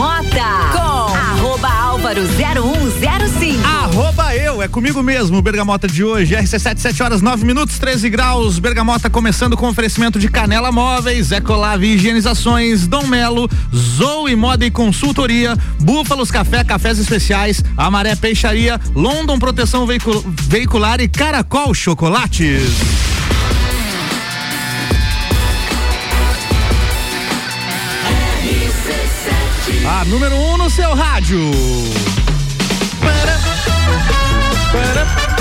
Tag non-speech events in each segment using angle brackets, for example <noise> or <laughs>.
Bergamota com arroba álvaro 0105. Arroba eu, é comigo mesmo, Bergamota de hoje, RC7, 7 horas 9 minutos, 13 graus, Bergamota começando com oferecimento de Canela Móveis, Ecolave Higienizações, Dom Melo, Zoe Moda e Consultoria, Búfalos Café, Cafés Especiais, Amaré Peixaria, London Proteção Veicular e Caracol Chocolates. Número 1 um no seu rádio. Para, para.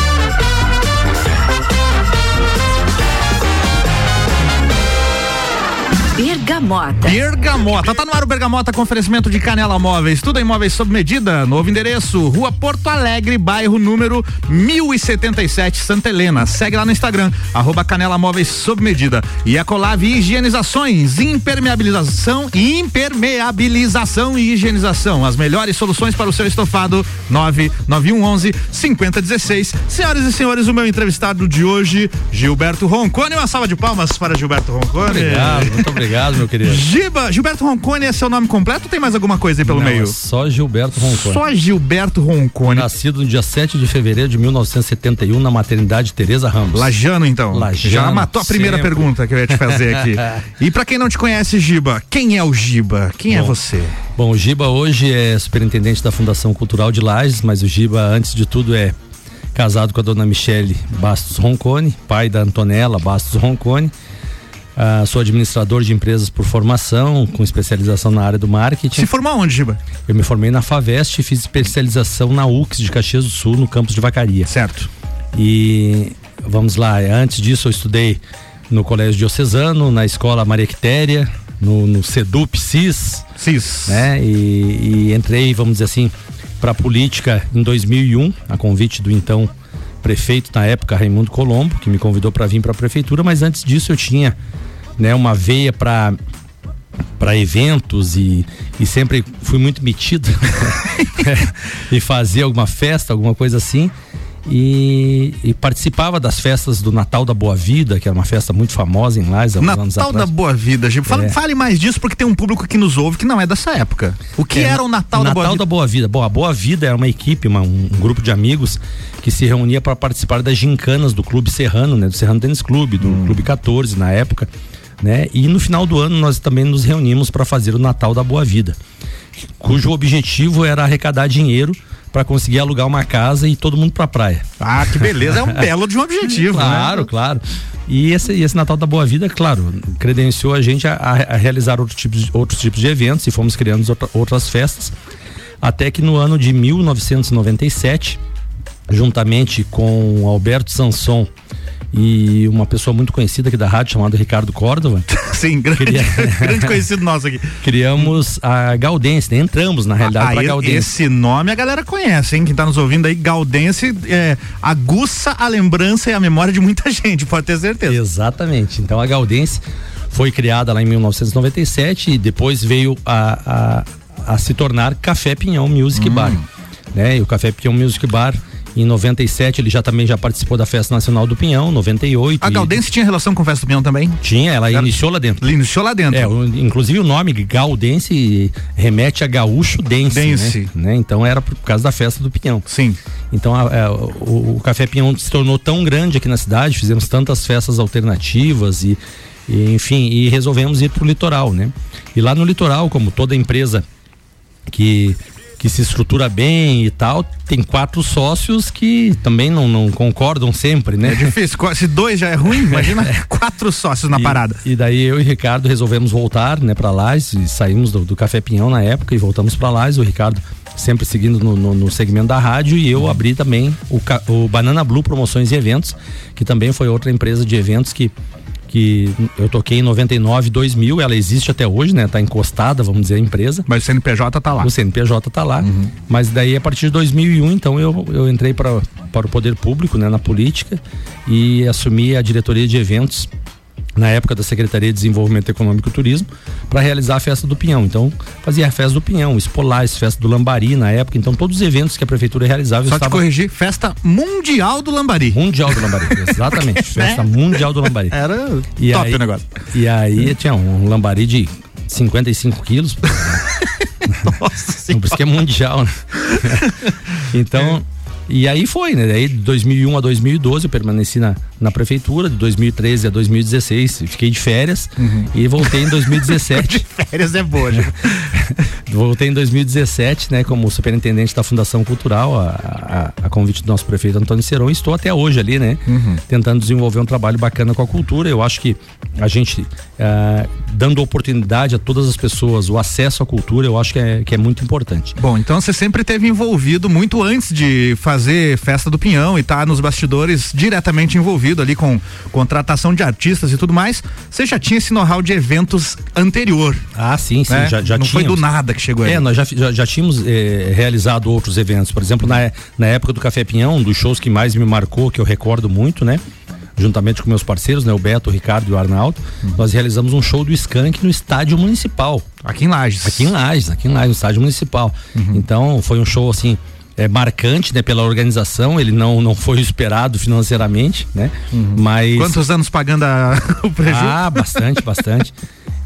Bergamota. Bergamota. Tá no ar o Bergamota com oferecimento de Canela Móveis. Tudo em móveis sob medida. Novo endereço, Rua Porto Alegre, bairro número 1077, Santa Helena. Segue lá no Instagram, arroba Canela Móveis sob medida. E Ecolave Higienizações, impermeabilização, impermeabilização e higienização. As melhores soluções para o seu estofado. 99111 5016. Senhoras e senhores, o meu entrevistado de hoje, Gilberto Roncone. Uma salva de palmas para Gilberto Roncone. Obrigado, muito obrigado. Obrigado, meu querido. Giba, Gilberto Roncone é seu nome completo ou tem mais alguma coisa aí pelo Não, meio? É só Gilberto Roncone. Só Gilberto Roncone. Nascido no dia 7 de fevereiro de 1971 na maternidade Teresa Ramos. Lajano, então. Lajano, Já matou a primeira sempre. pergunta que eu ia te fazer aqui. <laughs> e para quem não te conhece, Giba, quem é o Giba? Quem é Bom, você? Bom, o Giba hoje é superintendente da Fundação Cultural de Lages, mas o Giba, antes de tudo, é casado com a dona Michele Bastos Roncone, pai da Antonella Bastos Roncone. Ah, sou administrador de empresas por formação, com especialização na área do marketing. Se formou onde, Giba? Eu me formei na Favest e fiz especialização na UX de Caxias do Sul, no campus de Vacaria. Certo. E vamos lá, antes disso eu estudei no Colégio Diocesano, na Escola Maria Quitéria, no, no Sedup CIS, Cis. né? E, e entrei, vamos dizer assim, para política em 2001, a convite do então prefeito na época, Raimundo Colombo, que me convidou para vir para a prefeitura, mas antes disso eu tinha, né, uma veia para para eventos e, e sempre fui muito metido <laughs> <laughs> e fazia alguma festa, alguma coisa assim. E, e participava das festas do Natal da Boa Vida, que era uma festa muito famosa em Lages há uns anos Natal da atrás. Boa Vida, Giba. Fale, É. fale mais disso porque tem um público que nos ouve que não é dessa época. O que É, era o Natal, da Boa Natal Vida? da Boa Vida. Bom, a Boa Vida era uma equipe, uma- um, um grupo de amigos que se reunia para participar das gincanas do Clube Serrano, né? Do Serrano Tênis Clube, do Hum. Clube 14 na época, né? E no final do ano nós também nos reunimos para fazer o Natal da Boa Vida, cujo objetivo era arrecadar dinheiro para conseguir alugar uma casa e todo mundo para praia. Ah, que beleza. É um <laughs> belo de um objetivo, Claro, né? claro. E esse, esse Natal da Boa Vida, claro, credenciou a gente a, a- a realizar outros tipos, de- outros tipos de eventos e fomos criando outra- outras festas. Até que no ano de 1997, juntamente com Alberto Sanson e uma pessoa muito conhecida aqui da rádio chamada Ricardo Córdova, <laughs> Sim, grande, Queria- <laughs> grande conhecido nosso aqui. criamos a Gaudense, né? entramos na realidade Ah, para Gaudense. esse nome a galera conhece, hein? Quem tá nos ouvindo aí, Gaudense, é, aguça a lembrança e a memória de muita <laughs> gente, pode ter certeza. Exatamente. Então a Gaudense foi criada lá em 1997 e depois veio a, a, a se tornar Café Pinhão Music Hum. Bar. Né? E o Café Pinhão Music Bar, em 97, ele já também já participou da Festa Nacional do Pinhão, 98. A e Gaudense tinha relação com o Festa do Pinhão também? Tinha, ela Era- iniciou lá dentro. Iniciou lá dentro. É, o- inclusive o nome Gaudense remete a gaúcho dense, Dense. Né? Né? Então era por causa da festa do Pinhão. Sim. Então a- a- o, o Café Pinhão se tornou tão grande aqui na cidade, fizemos tantas festas alternativas e, e, enfim, e resolvemos ir pro litoral, né? E lá no litoral, como toda empresa que que se estrutura bem e tal, tem quatro sócios que também não, não concordam sempre, né? É difícil. Se dois já é ruim, imagina <laughs> quatro sócios na E- parada. E daí eu e o Ricardo resolvemos voltar, né, para Lages e saímos do, do Café Pinhão na época e voltamos para Lages. O Ricardo sempre seguindo no, no- no segmento da rádio e eu abri também o, o Banana Blue Promoções e Eventos, que também foi outra empresa de eventos que que eu toquei em 99, 2000, ela existe até hoje, né? Tá encostada, vamos dizer, a empresa. Mas o CNPJ tá lá. O CNPJ tá lá. Mas daí a partir de 2001, então eu, eu entrei para para o poder público, né, na política e assumi a diretoria de eventos na época da Secretaria de Desenvolvimento Econômico e Turismo para realizar a festa do Pinhão. Então fazia a festa do Pinhão, Espolais, festa do Lambari na época. Então todos os eventos que a prefeitura realizava Só te estava corrigir, festa mundial do Lambari. mundial do Lambari, <laughs> exatamente, festa mundial do Lambari. Era E top aí, o negócio. E aí tinha um lambari de 55 quilos. <laughs> Nossa Por isso que é mundial, né? <laughs> então, e aí foi, né? Daí de 2001 a 2012 eu permaneci na, na prefeitura, de 2013 a 2016 fiquei de férias uhum. e voltei em <laughs> 2017. de férias é boa, já. <laughs> voltei em 2017, né, como superintendente da Fundação Cultural, a, a, a, convite do nosso prefeito Antônio Serão, e estou até hoje ali, né, uhum. tentando desenvolver um trabalho bacana com a cultura. Eu acho que a gente uh, dando oportunidade a todas as pessoas o acesso à cultura, eu acho que é, que é muito importante. Bom, então você sempre teve envolvido muito antes de fazer festa do Pinhão e estar tá nos bastidores diretamente envolvido ali com contratação de artistas e tudo mais. Você já tinha esse know-how de eventos anterior. Ah, sim, sim, né? já, já Não tínhamos. foi do nada que chegou aí. É, nós já, já, já tínhamos eh, realizado outros eventos. Por exemplo, na, na época do Café Pinhão, um dos shows que mais me marcou, que eu recordo muito, né? juntamente com meus parceiros, né, o Beto, o Ricardo e o Arnaldo, uhum. nós realizamos um show do Skank no estádio municipal. Aqui em Lages. Aqui em Lages, aqui em Lages, no estádio municipal. Uhum. Então, foi um show assim, é marcante, né, pela organização, ele não não foi esperado financeiramente, né? Uhum. Mas Quantos anos pagando a, <laughs> o prejuízo? Ah, bastante, bastante.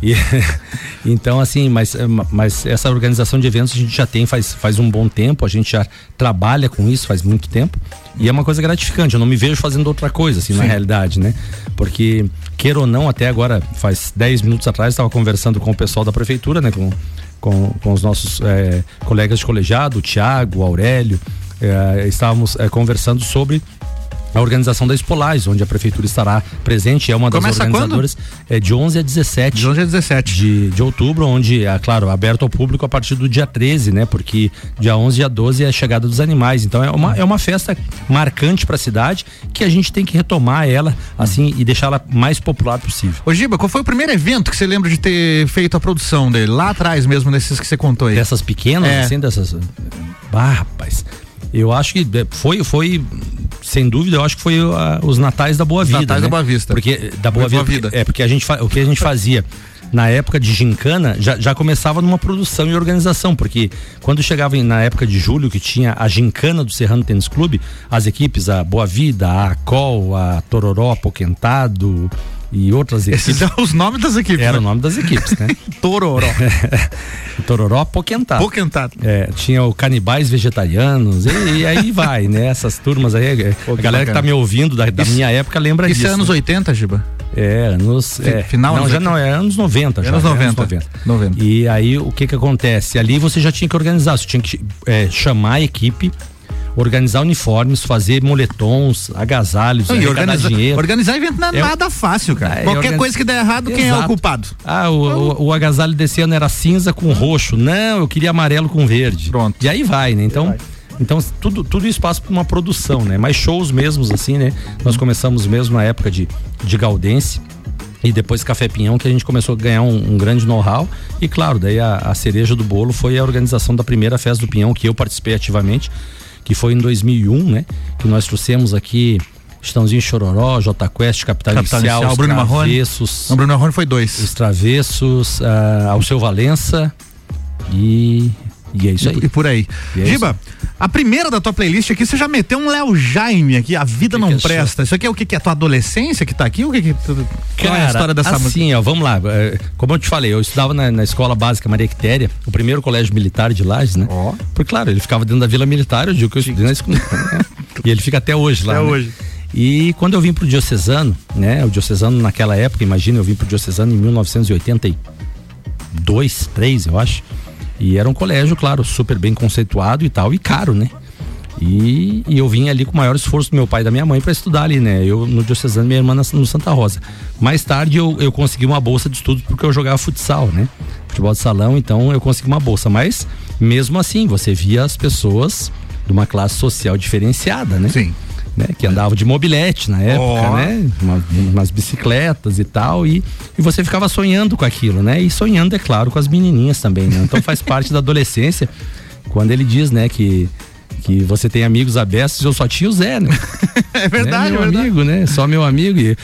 E, <laughs> então, assim, mas, mas essa organização de eventos a gente já tem faz, faz um bom tempo, a gente já trabalha com isso faz muito tempo. E é uma coisa gratificante, eu não me vejo fazendo outra coisa, assim, Sim. na realidade, né? Porque, queira ou não, até agora, faz 10 minutos atrás, estava conversando com o pessoal da prefeitura, né? Com, com, com os nossos é, colegas de colegiado, o Tiago, Aurélio, é, estávamos é, conversando sobre a organização da Espolais, onde a prefeitura estará presente, é uma das Começa organizadoras. Quando? É de 11 a 17. De 11 a 17. De, de outubro, onde, é claro, aberto ao público a partir do dia 13, né? Porque dia 11 e dia 12 é a chegada dos animais. Então é uma, é uma festa marcante para a cidade que a gente tem que retomar ela, assim, e deixá-la mais popular possível. Ô Giba, qual foi o primeiro evento que você lembra de ter feito a produção dele? Lá atrás mesmo, nesses que você contou aí? Dessas pequenas, é. assim, dessas. Ah, rapaz. Eu acho que foi, foi sem dúvida, eu acho que foi uh, os natais da Boa Vida. Natais né? da Boa Vista. Porque da Boa, Boa Vida, Vida. É, porque a gente o que a gente fazia na época de gincana, já, já começava numa produção e organização, porque quando chegava na época de julho, que tinha a gincana do Serrano Tênis Clube, as equipes, a Boa Vida, a Col, a Tororó, Poquentado, e outras equipes. Esses os nomes das equipes. Era né? o nome das equipes, né? <laughs> Tororó. <laughs> Tororó Poquentado. Poquentado. É, tinha o Canibais Vegetarianos e, e, aí vai, né? Essas turmas aí, é, Pô, a galera bacana. que tá me ouvindo da, da isso, minha época lembra isso disso. Isso é anos né? 80, Giba? É, anos. É, Final Não, já 80. não, é anos 90 já. Anos 90. É anos 90. 90. E aí o que que acontece? Ali você já tinha que organizar, você tinha que é, chamar a equipe organizar uniformes, fazer moletons, agasalhos, não, organizar, dinheiro. Organizar evento não é, é nada fácil, cara. É, Qualquer organiz... coisa que der errado, Exato. quem é o culpado? Ah, o, o, o, agasalho desse ano era cinza com roxo. Não, eu queria amarelo com verde. Pronto. E aí vai, né? Então. Então, tudo, tudo isso passa por uma produção, né? Mas shows mesmos, assim, né? Nós começamos mesmo na época de, de Galdense e depois Café Pinhão, que a gente começou a ganhar um, um grande know-how. E claro, daí a, a, cereja do bolo foi a organização da primeira festa do Pinhão, que eu participei ativamente, que foi em 2001, né? Que nós trouxemos aqui Estãozinho Chororó, J Quest, Capital, Capital Inicial, Inicial Bruno Marrone. Não, Bruno Marrone foi dois. Os Travessos, uh, Alceu Valença e e é isso aí. E, e por aí. É Giba, a primeira da tua playlist aqui, você já meteu um Léo Jaime aqui, A Vida que Não que é Presta. Isso aqui é o que, que é a tua adolescência que tá aqui? O que, que Qual é a história dessa assim, música? Ó, vamos lá. É, como eu te falei, eu estudava na, na Escola Básica Maria Quitéria, o primeiro colégio militar de Lages, né? Ó. Oh. Porque, claro, ele ficava dentro da Vila Militar, eu digo que eu estudei na escola. e ele fica até hoje lá. Até né? hoje. E quando eu vim pro Diocesano, né? O Diocesano naquela época, imagina, eu vim pro Diocesano em 1982, 3, eu acho. E era um colégio, claro, super bem conceituado e tal, e caro, né? E, e eu vim ali com o maior esforço do meu pai e da minha mãe para estudar ali, né? Eu no Diocesano, minha irmã no Santa Rosa. Mais tarde eu, eu consegui uma bolsa de estudos porque eu jogava futsal, né? Futebol de salão, então eu consegui uma bolsa. Mas mesmo assim, você via as pessoas de uma classe social diferenciada, né? Sim né? Que andava de mobilete na época, oh. né? Uma, umas bicicletas e tal, e, e você ficava sonhando com aquilo, né? E sonhando, é claro, com as menininhas também, né? Então faz parte da adolescência, quando ele diz, né, que que você tem amigos abertos, eu só tinha o Zé, né? <laughs> é verdade, né? meu é verdade. amigo, né? Só meu amigo e,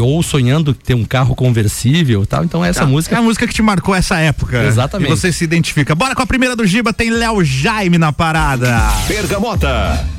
ou, sonhando ter um carro conversível, tal. Então essa tá. música é a música que te marcou essa época. Exatamente. E você se identifica. Bora com a primeira do Giba, tem Léo Jaime na parada. Pergamota.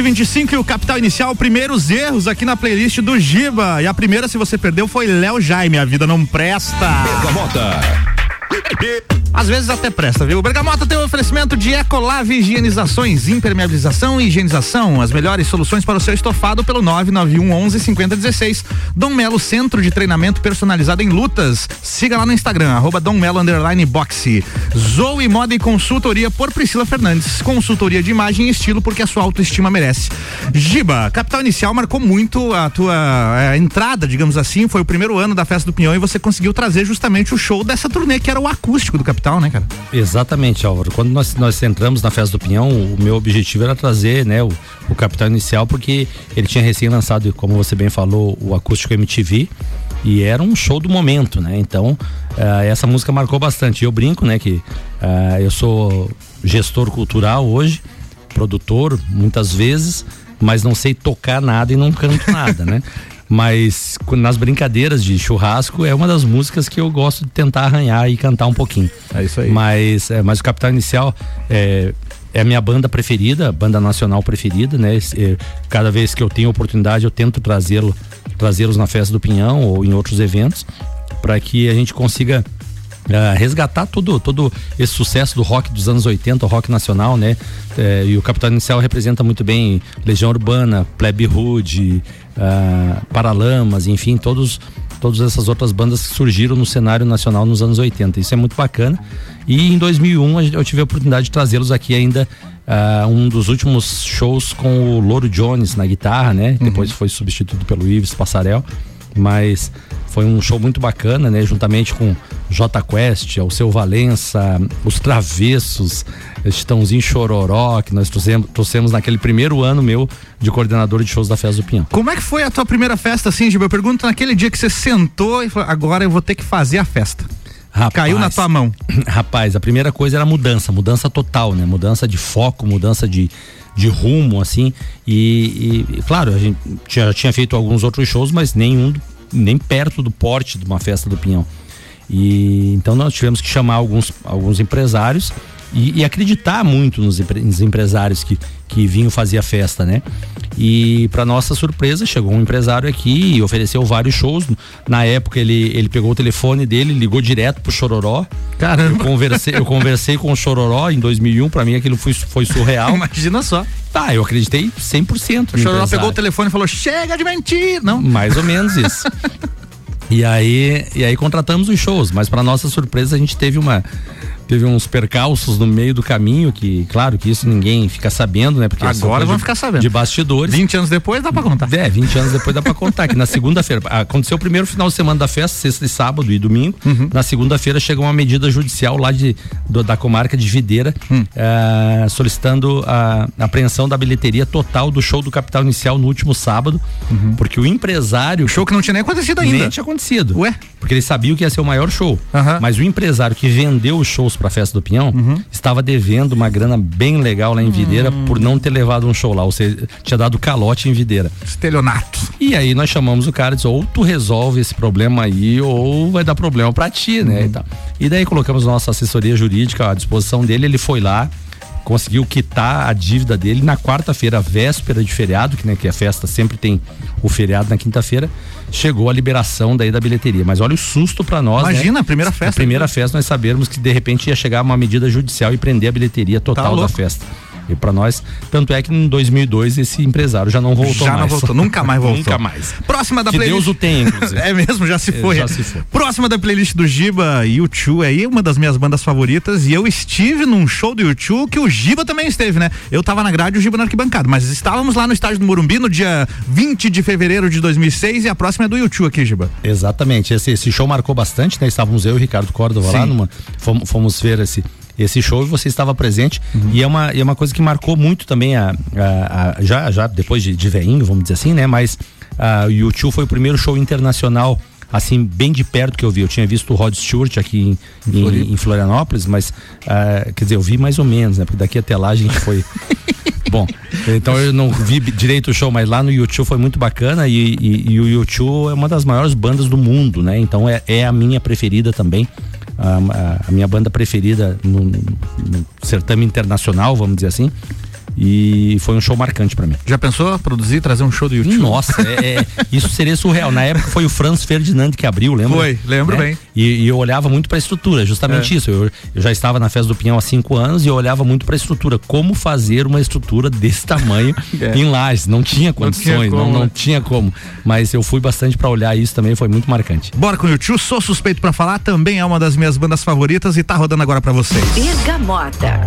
725 e o Capital Inicial, primeiros erros aqui na playlist do Giba. E a primeira, se você perdeu, foi Léo Jaime, a vida não presta. Bergamota. Às vezes até presta, viu? O Bergamota tem um oferecimento de Ecolave Higienizações, impermeabilização e higienização. As melhores soluções para o seu estofado pelo 991 11 5016. Dom Melo Centro de Treinamento Personalizado em Lutas. Siga lá no Instagram, arroba Dom Melo Underline Boxe. Zoe Moda e Consultoria por Priscila Fernandes. Consultoria de imagem e estilo porque a sua autoestima merece. Giba, Capital Inicial marcou muito a tua é, entrada, digamos assim. Foi o primeiro ano da Festa do Pinhão e você conseguiu trazer justamente o show dessa turnê que era o acústico do Capital capital, né, cara? Exatamente, Álvaro. Quando nós, nós entramos na Festa do Pinhão, o meu objetivo era trazer, né, o, o capital inicial, porque ele tinha recém lançado, como você bem falou, o acústico MTV e era um show do momento, né? Então, uh, essa música marcou bastante. Eu brinco, né, que uh, eu sou gestor cultural hoje, produtor, muitas vezes, mas não sei tocar nada e não canto nada, né? <laughs> Mas nas brincadeiras de churrasco é uma das músicas que eu gosto de tentar arranhar e cantar um pouquinho. É isso aí. Mas, é, mas o Capital Inicial é, é a minha banda preferida, banda nacional preferida, né? É, cada vez que eu tenho oportunidade eu tento trazê-lo, trazê-los na festa do Pinhão ou em outros eventos, para que a gente consiga Uh, resgatar todo, todo esse sucesso do rock dos anos 80, o rock nacional, né? É, e o Capital Inicial representa muito bem Legião Urbana, Plebe Hood, uh, Paralamas, enfim, todos todas essas outras bandas que surgiram no cenário nacional nos anos 80. Isso é muito bacana. E em 2001 eu tive a oportunidade de trazê-los aqui ainda uh, um dos últimos shows com o Loro Jones na guitarra, né? Uhum. Depois foi substituído pelo Ives Passarel, mas foi um show muito bacana, né? Juntamente com J Quest, o seu Valença, os Travessos, Estãozinho Chororó, que nós trouxemos, trouxemos naquele primeiro ano meu de coordenador de shows da Festa do Pinhão. Como é que foi a tua primeira festa, assim, Gil? Eu pergunto naquele dia que você sentou e falou, agora eu vou ter que fazer a festa. Rapaz, Caiu na tua mão. <clears throat> Rapaz, a primeira coisa era mudança, mudança total, né? Mudança de foco, mudança de, de rumo, assim. E, e, claro, a gente já tinha feito alguns outros shows, mas nenhum nem perto do porte de uma festa do Pinhão. E então nós tivemos que chamar alguns, alguns empresários e, e acreditar muito nos, empre, nos, empresários que, que vinham fazer a festa, né? E para nossa surpresa, chegou um empresário aqui e ofereceu vários shows. Na época ele, ele pegou o telefone dele, ligou direto pro Chororó. Caramba. Eu conversei, eu conversei com o Chororó em 2001, para mim aquilo foi, foi surreal. <laughs> Imagina só. Tá, eu acreditei 100%. O Chororó pegou o telefone e falou: "Chega de mentir", não? Mais ou menos isso. <laughs> E aí, e aí contratamos os shows, mas para nossa surpresa a gente teve uma teve uns percalços no meio do caminho que, claro, que isso ninguém fica sabendo, né? Porque agora vão ficar sabendo. De bastidores. 20 anos depois dá para contar. É, 20 anos depois dá para contar que na segunda-feira aconteceu o primeiro final de semana da festa, sexta e sábado e domingo. Uhum. Na segunda-feira chegou uma medida judicial lá de do, da comarca de Videira, uhum. uh, solicitando a, a apreensão da bilheteria total do show do Capital Inicial no último sábado, uhum. porque o empresário o show que não tinha nem acontecido ainda. Nem tinha acontecido. Ué? Porque ele sabia que ia ser o maior show. Mas o empresário que vendeu os shows para a festa do Pinhão uhum. estava devendo uma grana bem legal lá em Videira uhum. por não ter levado um show lá, ou seja, tinha dado calote em Videira. Estelionato. E aí nós chamamos o cara e disse, ou tu resolve esse problema aí, ou vai dar problema para ti, né? Uhum. E, e daí colocamos nossa assessoria jurídica à disposição dele, ele foi lá, conseguiu quitar a dívida dele na quarta-feira, véspera de feriado, que, né, que a festa sempre tem o feriado na quinta-feira, chegou a liberação daí da bilheteria. Mas olha o susto para nós. Né? Imagina, né? a primeira festa. A primeira festa nós sabermos que de repente ia chegar uma medida judicial e prender a bilheteria total tá da festa. E para nós, tanto é que em 2002 esse empresário já não voltou já mais. Já não voltou, nunca mais voltou. nunca mais. <laughs> Próxima da que playlist. Deus o tem, inclusive. <laughs> é mesmo, já se foi. É, já se foi. Próxima da playlist do Giba, U2 aí, uma das minhas bandas favoritas e eu estive num show do U2 que o Giba também esteve, né? Eu tava na grade e o Giba na arquibancada, mas estávamos lá no estádio do Morumbi no dia 20 de fevereiro de 2006 e a próxima é do U2 aqui, Giba. Exatamente, esse, esse show marcou bastante, né? Estávamos eu e o Ricardo Córdova lá numa, fomos, fomos ver esse esse show você estava presente uhum. e é uma, é uma coisa que marcou muito também a, a, a já, já depois de, de veinho, vamos dizer assim, né? Mas a, o YouTube foi o primeiro show internacional assim, bem de perto que eu vi. Eu tinha visto o Rod Stewart aqui em, em, em Florianópolis, mas uh, quer dizer, eu vi mais ou menos, né? Porque daqui até lá a gente foi. <laughs> Bom, então eu não vi direito o show, mas lá no YouTube foi muito bacana e, e, e o YouTube é uma das maiores bandas do mundo, né? Então é, é a minha preferida também a, a minha banda preferida no, no, certame internacional, vamos dizer assim. E foi um show marcante para mim. Já pensou produzir, trazer um show do YouTube? Nossa, é, é, isso seria surreal. Na época foi o Franz Ferdinand que abriu, lembra? Foi, lembro né? bem. E, e, eu olhava muito para a estrutura, justamente É. isso. Eu, eu já estava na festa do Pinhão há cinco anos e eu olhava muito para a estrutura. Como fazer uma estrutura desse tamanho <laughs> É. em Lages? Não tinha condições, não, como, não né? tinha como. Mas eu fui bastante para olhar isso também, foi muito marcante. Bora com o YouTube, sou suspeito pra falar, também é uma das minhas bandas favoritas e tá rodando agora pra vocês. Bergamota.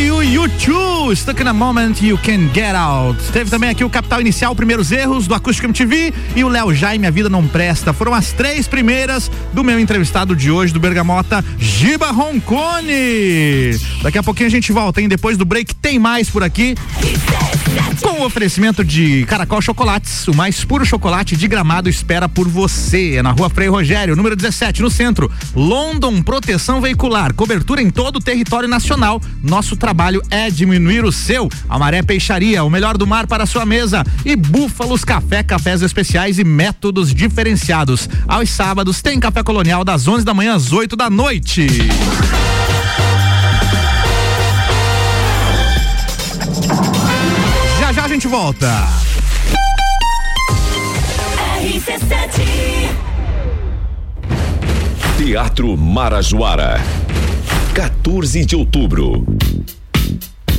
E o YouTube, Stuck in a Moment You Can Get Out. Teve também aqui o Capital Inicial, Primeiros Erros, do Acústico MTV e o Léo Jaime, A Vida Não Presta. Foram as três primeiras do meu entrevistado de hoje, do Bergamota, Giba Roncone. Daqui a pouquinho a gente volta, hein? Depois do break tem mais por aqui. Com o oferecimento de Caracol Chocolates, o mais puro chocolate de gramado espera por você. É na rua Frei Rogério, número 17, no centro. London Proteção Veicular, cobertura em todo o território nacional. Nosso trabalho é diminuir o seu. Amaré Peixaria, o melhor do mar para sua mesa. E Búfalos Café, cafés especiais e métodos diferenciados. Aos sábados tem café colonial das 11 da manhã às 8 da noite. Gente volta. RC7. Teatro Marajoara. 14 de outubro.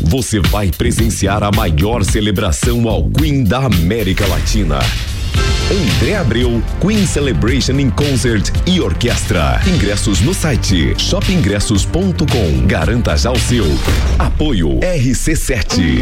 Você vai presenciar a maior celebração ao Queen da América Latina. André Abreu, Queen Celebration in Concert e Orquestra. Ingressos no site shopingressos.com. Garanta já o seu. Apoio RC7.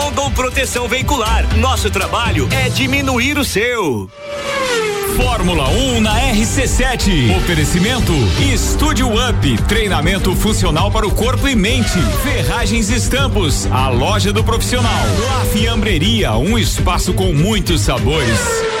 Proteção Veicular. Nosso trabalho é diminuir o seu. Fórmula 1 na RC7. Oferecimento Estúdio Up. Treinamento funcional para o corpo e mente. Ferragens e Estampos. A loja do profissional. La Fiambreria. Um espaço com muitos sabores.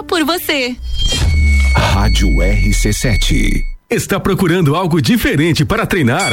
por você. Rádio RC7. Está procurando algo diferente para treinar?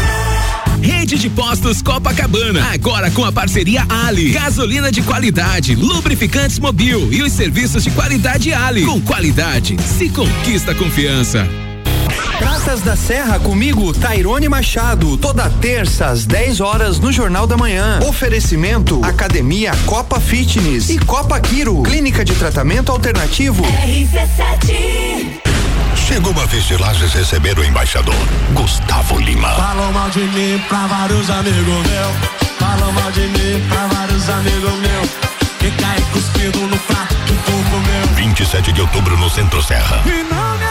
Rede de Postos Copacabana, agora com a parceria Ali. Gasolina de qualidade, lubrificantes mobil e os serviços de qualidade Ali. Com qualidade, se conquista confiança. Praças da Serra comigo, Tairone Machado, toda terça às 10 horas no Jornal da Manhã. Oferecimento Academia Copa Fitness e Copa Quiro, clínica de tratamento alternativo. Chegou a vez de Lages receber o embaixador, Gustavo Lima. Falam mal de mim pra vários amigos meus. Falam mal de mim pra vários amigos meus. Que cai cuspido no prato que tu comeu. 27 de outubro no Centro Serra. E não me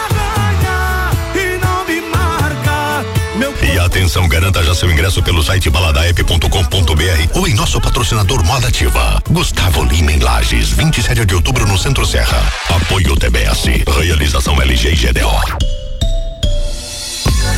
E atenção, garanta já seu ingresso pelo site baladaep.com.br ou em nosso patrocinador Moda Ativa. Gustavo Lima em Lages, 27 de outubro no Centro Serra. Apoio TBS. Realização LG e GDO.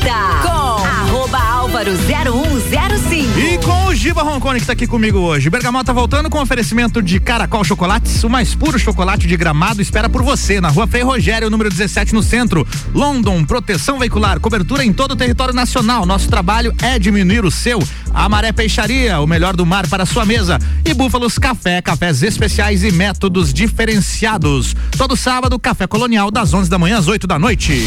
Com arroba álvaro 0105. E com o Giba Roncone que está aqui comigo hoje. Bergamota voltando com oferecimento de Caracol Chocolates, o mais puro chocolate de gramado espera por você na rua Frei Rogério, número 17 no centro. London, proteção veicular, cobertura em todo o território nacional. Nosso trabalho é diminuir o seu. Amaré Peixaria, o melhor do mar para sua mesa. E Búfalos Café, cafés especiais e métodos diferenciados. Todo sábado, Café Colonial, das 11 da manhã às 8 da noite.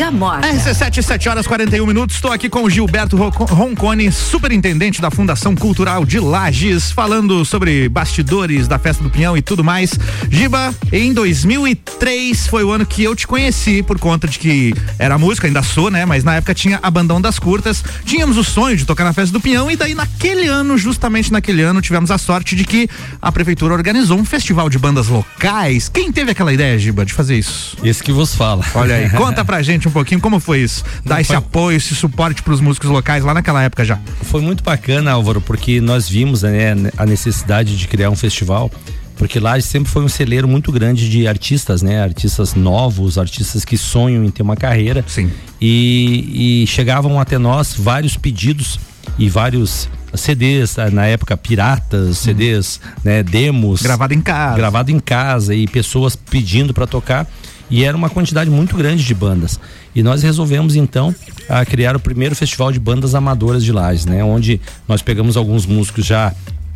Bergamota. RC7, 7 horas 41 minutos. Estou aqui com o Gilberto Ro- Roncone, superintendente da Fundação Cultural de Lages, falando sobre bastidores da Festa do Pinhão e tudo mais. Giba, em 2003 foi o ano que eu te conheci, por conta de que era música, ainda sou, né? Mas na época tinha Abandão das Curtas. Tínhamos o sonho de tocar na Festa do Pinhão e daí naquele ano, justamente naquele ano, tivemos a sorte de que a prefeitura organizou um festival de bandas locais. Quem teve aquela ideia, Giba, de fazer isso? Esse que vos fala. Olha aí, <laughs> conta pra gente um pouquinho como foi isso. Dar esse foi- apoio, esse suporte pros músicos locais lá naquela época já. Foi muito bacana, Álvaro, porque nós vimos né, a necessidade de criar um festival, porque lá sempre foi um celeiro muito grande de artistas, né? Artistas novos, artistas que sonham em ter uma carreira. Sim. E, e chegavam até nós vários pedidos e vários CDs, ah, na época piratas, CDs, né, demos. Gravado em casa. Gravado em casa e pessoas pedindo para tocar. E era uma quantidade muito grande de bandas. E nós resolvemos então a criar o primeiro festival de bandas amadoras de Lages, né? Onde nós pegamos alguns músicos já,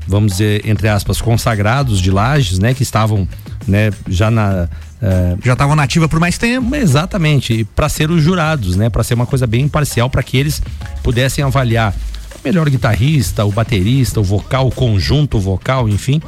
vamos dizer, entre aspas, consagrados de Lages, né? Que estavam, né, já na. eh, Já estavam na ativa por mais tempo. Exatamente, para ser os jurados, né? Para ser uma coisa bem imparcial, para que eles pudessem avaliar o melhor guitarrista, o baterista, o vocal, o conjunto vocal, enfim.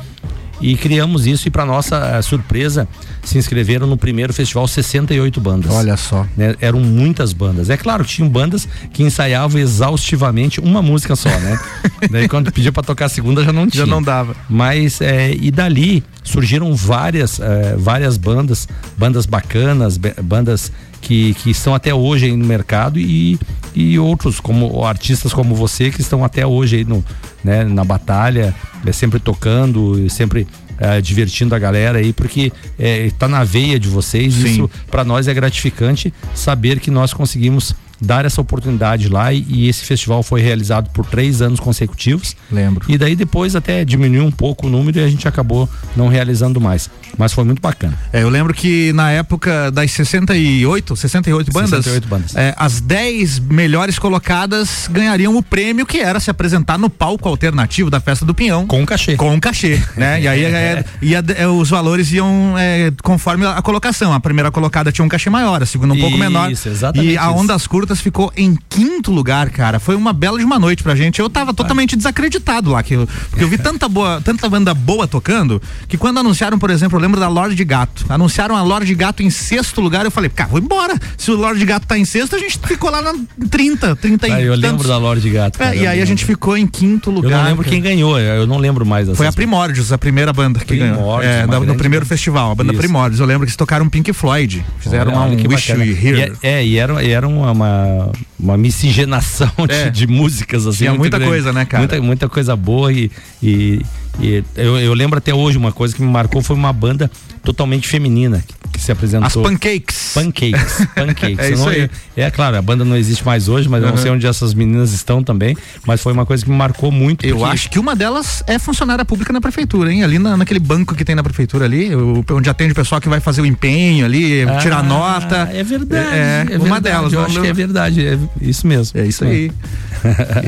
E criamos isso e para nossa eh, surpresa se inscreveram no primeiro festival 68 bandas. Olha só. Né? Eram muitas bandas. É claro que tinham bandas que ensaiavam exaustivamente uma música só, né? <laughs> Daí quando pedia para tocar a segunda já não tinha. Já não dava. Mas é, e dali surgiram várias é, várias bandas, bandas bacanas, bandas que, que estão até hoje aí no mercado e, e outros como artistas como você que estão até hoje aí no, né, na batalha, é, sempre tocando, sempre é, divertindo a galera aí, porque é, tá na veia de vocês. Sim. Isso para nós é gratificante saber que nós conseguimos dar essa oportunidade lá e, e esse festival foi realizado por três anos consecutivos. Lembro. E daí depois até diminuiu um pouco o número e a gente acabou não realizando mais. Mas foi muito bacana. É, eu lembro que na época das 68, 68 bandas, 68 bandas. é, as 10 melhores colocadas ganhariam o prêmio que era se apresentar no palco alternativo da Festa do Pinhão. Com cachê. Com cachê, né? E aí é, <laughs> ia- é, os valores iam é, conforme a colocação. A primeira colocada tinha um cachê maior, a segunda um pouco Isso, menor. exatamente E a. Ondas Curtas ficou em quinto lugar, cara. Foi uma bela de uma noite pra gente. Eu tava totalmente desacreditado lá, que eu, porque eu vi <laughs> tanta boa, tanta banda boa tocando, que quando anunciaram, por exemplo, eu lembro da Lorde Gato. Anunciaram a Lorde Gato em sexto lugar, eu falei, cara, vou embora. Se o Lorde Gato tá em sexto, a gente ficou lá na 30, 30 e Ah, eu tantos. lembro da Lorde Gato. É, cara, e eu aí a lembro. gente ficou em quinto Eu lugar. não lembro cara. quem ganhou, eu não lembro mais. Foi a Primórdios, a primeira banda que ganhou. Primórdios, É, uma da- no primeiro banda. festival, a banda Isso. Primórdios. Eu lembro que eles tocaram Pink Floyd. Fizeram Olha, olha um que Wish bacana. Were Here. E é, é, e era, e era uma, uma, uh, uma miscigenação de, É. de músicas assim. Tinha muita grande. coisa, né, cara? Muita, muita coisa boa e, e, e eu, eu lembro até hoje uma coisa que me marcou foi uma banda totalmente feminina que, que se apresentou. As Pancakes. Pancakes. <laughs> Pancakes. É isso não- aí. É, claro, a banda não existe mais hoje, mas eu não Uhum. sei onde essas meninas estão também. Mas foi uma coisa que me marcou muito. Eu porque- acho que uma delas é funcionária pública na prefeitura, hein? Ali na- naquele banco que tem na prefeitura ali, onde atende o pessoal que vai fazer o empenho ali, Ah, tirar nota. É verdade. É, é uma verdade, delas. Eu acho que é verdade. É isso mesmo. É isso aí. <laughs>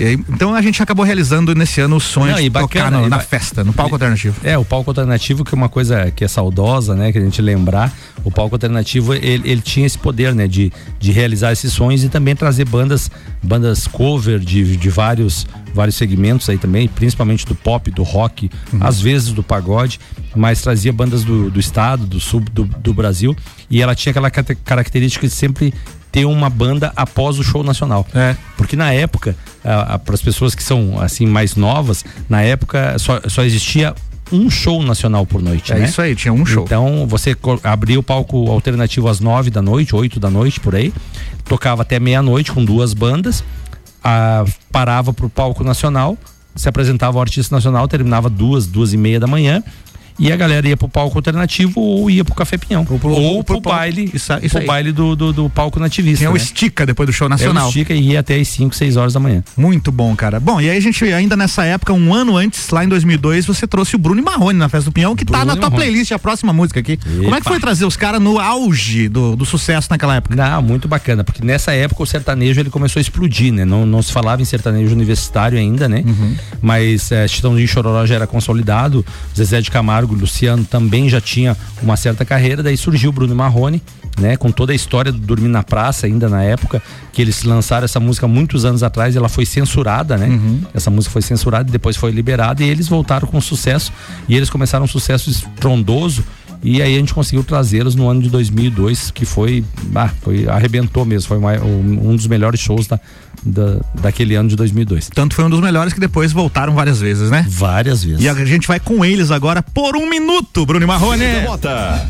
E aí, Então a gente acabou realizando nesse ano o sonho Não, de tocar bacana, no- e na festa, no palco alternativo. É, o palco alternativo, que é uma coisa que é saudosa, né? Que a gente lembrar. O palco alternativo, ele, ele tinha esse poder, né? De, de realizar esses sonhos e também trazer bandas, bandas cover de, de vários, vários segmentos aí também, principalmente do pop, do rock, às vezes do pagode, mas trazia bandas do, do estado, do sul do, do Brasil. E ela tinha aquela característica de sempre ter uma banda após o show nacional. É. Porque na época, para as pessoas que são assim mais novas, na época só, só existia um show nacional por noite, É né? isso aí, tinha um show. Então você abria o palco alternativo às nove da noite, oito da noite, por aí. Tocava até meia-noite com duas bandas. ah, parava pro palco nacional, se apresentava o artista nacional, terminava duas, duas e meia da manhã. E a galera ia pro palco alternativo ou ia pro Café Pinhão. Ou pro, pro palco- baile, isso- isso pro baile do, do, do palco nativista. O né? Estica depois do show É, o nacional. Estica e ia até as 5, 6 horas da manhã. Muito bom, cara. Bom, e aí a gente, ainda nessa época, um ano antes, lá em 2002, você trouxe o Bruno e Marrone na Festa do Pinhão, que tá Bruno na e tua playlist, a próxima música aqui. Como é que Epa. foi trazer os caras no auge do, do sucesso naquela época? Não, muito bacana, porque nessa época o sertanejo ele começou a explodir, né? Não, não se falava em sertanejo universitário ainda, né? Uhum. Mas é, Chitãozinho e Chororó já era consolidado, Zezé de Camargo, Luciano também já tinha uma certa carreira, daí surgiu o Bruno Marrone, né? Com toda a história do Dormir na Praça ainda na época, que eles lançaram essa música muitos anos atrás, ela foi censurada, né? Uhum. Essa música foi censurada e depois foi liberada e eles voltaram com sucesso e eles começaram um sucesso estrondoso e aí a gente conseguiu trazê-los no ano de 2002, que foi, ah, foi arrebentou mesmo, foi uma- um, dos melhores shows da, da, daquele ano de 2002. Tanto foi um dos melhores que depois voltaram várias vezes, né? Várias vezes. E a gente vai com eles agora por um minuto, Bruno Marrone. Bota.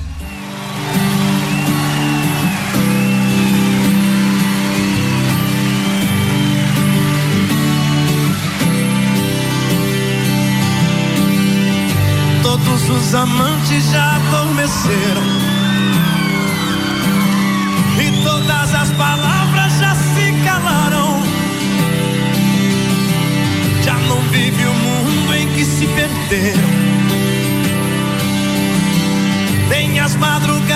Todos os amantes já adormeceram. E todas as palavras já se calaram. Já não vive o mundo em que se perderam. Nem as madrugadas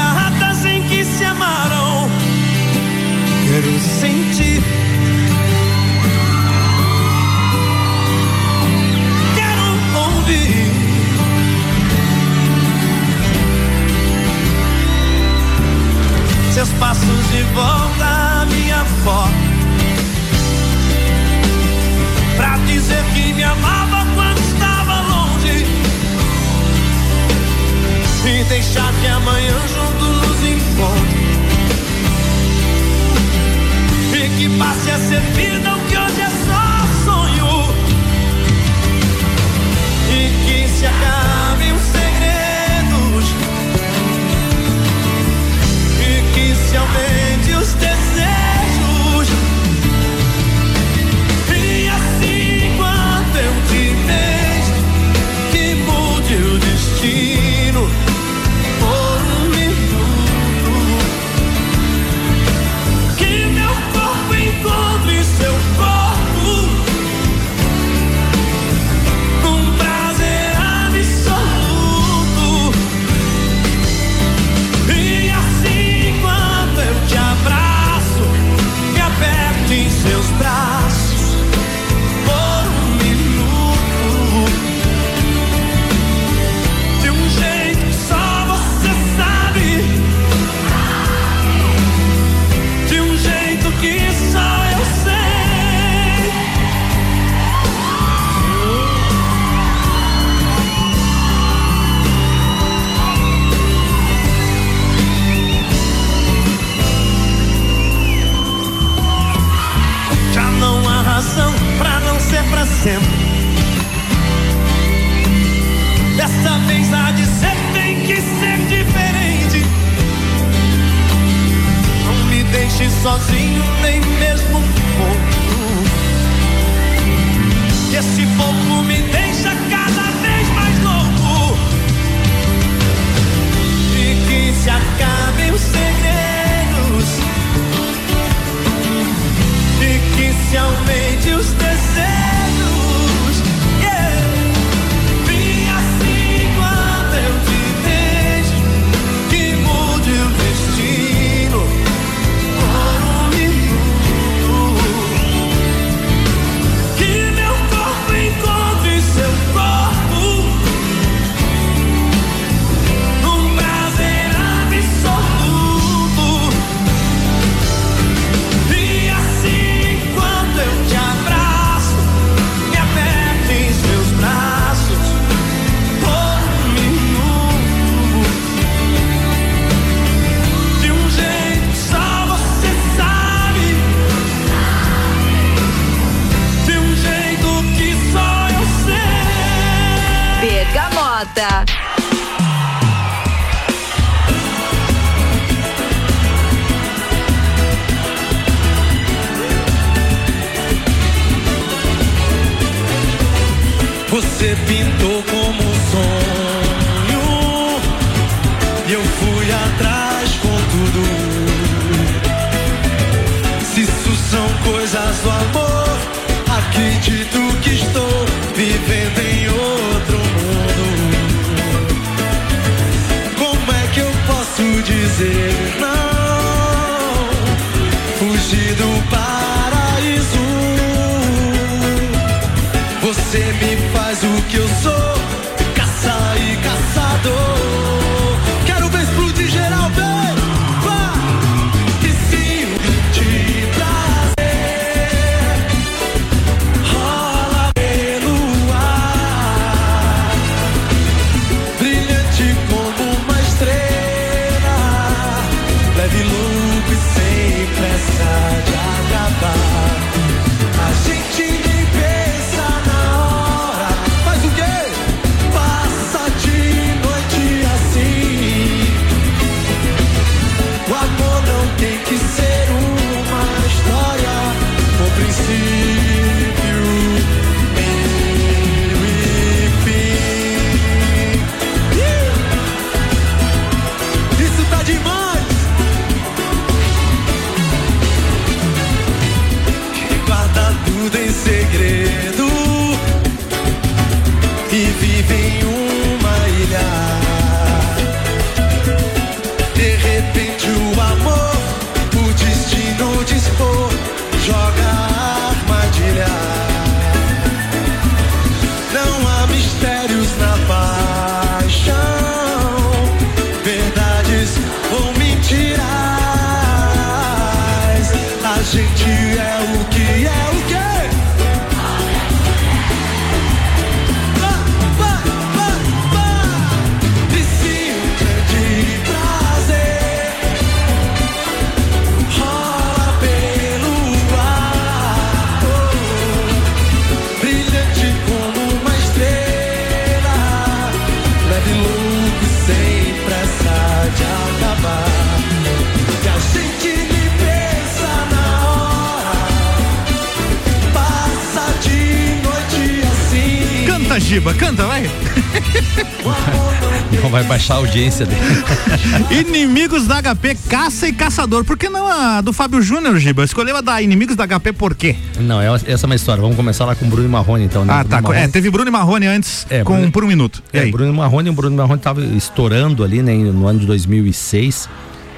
audiência dele. <laughs> Inimigos da HP, caça e caçador. Por que não a do Fábio Júnior, Giba? Escolheu a da Inimigos da HP por quê? Não, é- essa é uma história. Vamos começar lá com o Bruno e Marrone, então. Né? Ah, Bruno tá. Marrone. É, teve Bruno e Marrone antes, É, com Bruno- por um minuto. E É, aí? Bruno Marrone, o Bruno Marrone estava estourando ali, né, no ano de 2006.